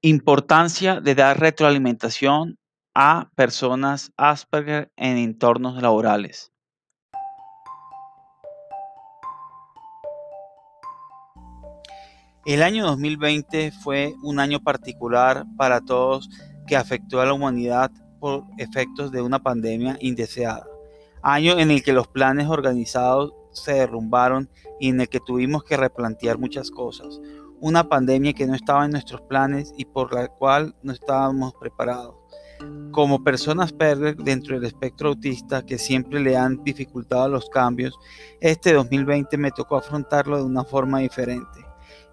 Importancia de dar retroalimentación a personas Asperger en entornos laborales. El año 2020 fue un año particular para todos que afectó a la humanidad por efectos de una pandemia indeseada. Año en el que los planes organizados se derrumbaron y en el que tuvimos que replantear muchas cosas una pandemia que no estaba en nuestros planes y por la cual no estábamos preparados. Como personas Asperger dentro del espectro autista que siempre le han dificultado los cambios, este 2020 me tocó afrontarlo de una forma diferente.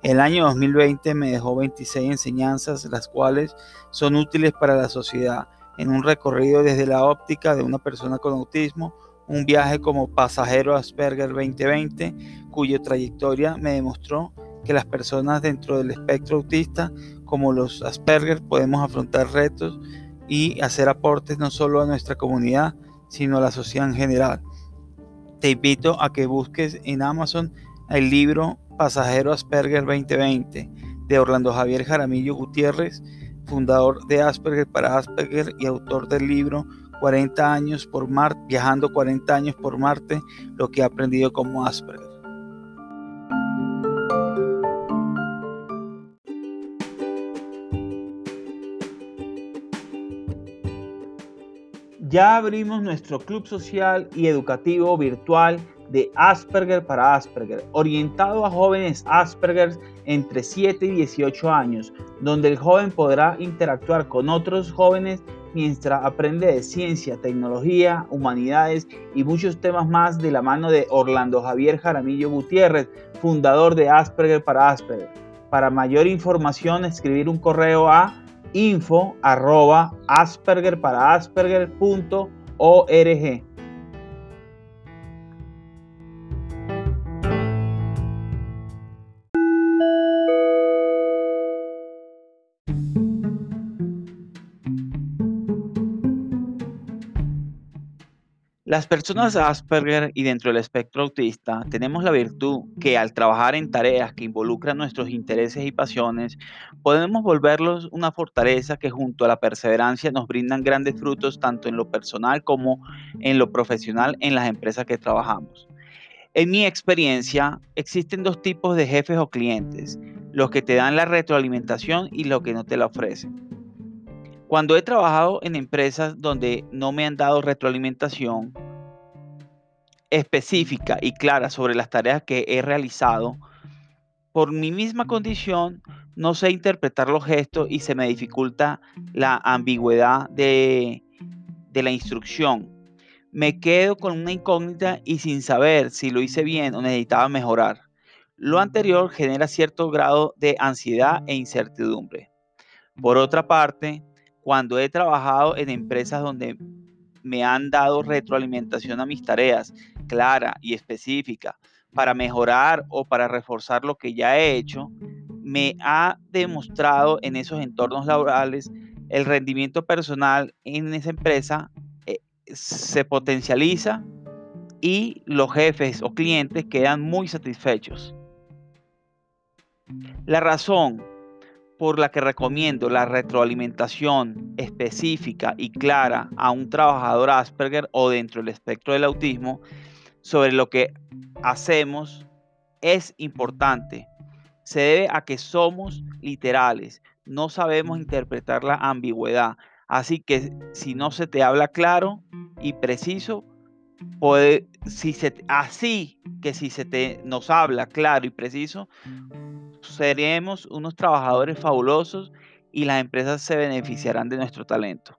El año 2020 me dejó 26 enseñanzas, las cuales son útiles para la sociedad, en un recorrido desde la óptica de una persona con autismo, un viaje como pasajero Asperger 2020, cuya trayectoria me demostró que las personas dentro del espectro autista, como los Asperger, podemos afrontar retos y hacer aportes no solo a nuestra comunidad, sino a la sociedad en general. Te invito a que busques en Amazon el libro Pasajero Asperger 2020 de Orlando Javier Jaramillo Gutiérrez, fundador de Asperger para Asperger y autor del libro 40 años por Marte, viajando 40 años por Marte, lo que he aprendido como Asperger. Ya abrimos nuestro club social y educativo virtual de Asperger para Asperger, orientado a jóvenes Asperger entre 7 y 18 años, donde el joven podrá interactuar con otros jóvenes mientras aprende de ciencia, tecnología, humanidades y muchos temas más de la mano de Orlando Javier Jaramillo Gutiérrez, fundador de Asperger para Asperger. Para mayor información, escribir un correo a info arroba asperger para asperger.org. Las personas Asperger y dentro del espectro autista tenemos la virtud que al trabajar en tareas que involucran nuestros intereses y pasiones, podemos volverlos una fortaleza que junto a la perseverancia nos brindan grandes frutos tanto en lo personal como en lo profesional en las empresas que trabajamos. En mi experiencia, existen dos tipos de jefes o clientes, los que te dan la retroalimentación y los que no te la ofrecen. Cuando he trabajado en empresas donde no me han dado retroalimentación específica y clara sobre las tareas que he realizado, por mi misma condición no sé interpretar los gestos y se me dificulta la ambigüedad de, la instrucción. Me quedo con una incógnita y sin saber si lo hice bien o necesitaba mejorar. Lo anterior genera cierto grado de ansiedad e incertidumbre. Por otra parte, cuando he trabajado en empresas donde me han dado retroalimentación a mis tareas clara y específica para mejorar o para reforzar lo que ya he hecho, me ha demostrado en esos entornos laborales el rendimiento personal en esa empresa eh, se potencializa y los jefes o clientes quedan muy satisfechos. La razón por la que recomiendo la retroalimentación específica y clara a un trabajador Asperger o dentro del espectro del autismo sobre lo que hacemos es importante. Se debe a que somos literales, no sabemos interpretar la ambigüedad. Así que si no se te habla claro y preciso, puede, si se, así que si se te nos habla claro y preciso, seremos unos trabajadores fabulosos y las empresas se beneficiarán de nuestro talento.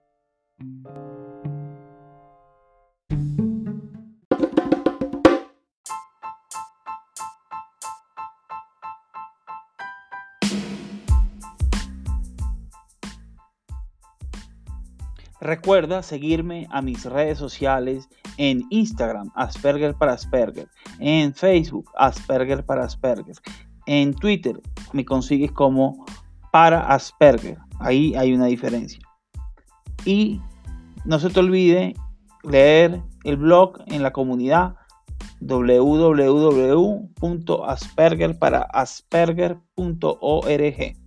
Recuerda seguirme a mis redes sociales en Instagram, Asperger para Asperger, en Facebook, Asperger para Asperger, en Twitter me consigues como para Asperger. Ahí hay una diferencia. Y no se te olvide leer el blog en la comunidad www.aspergerparaasperger.org.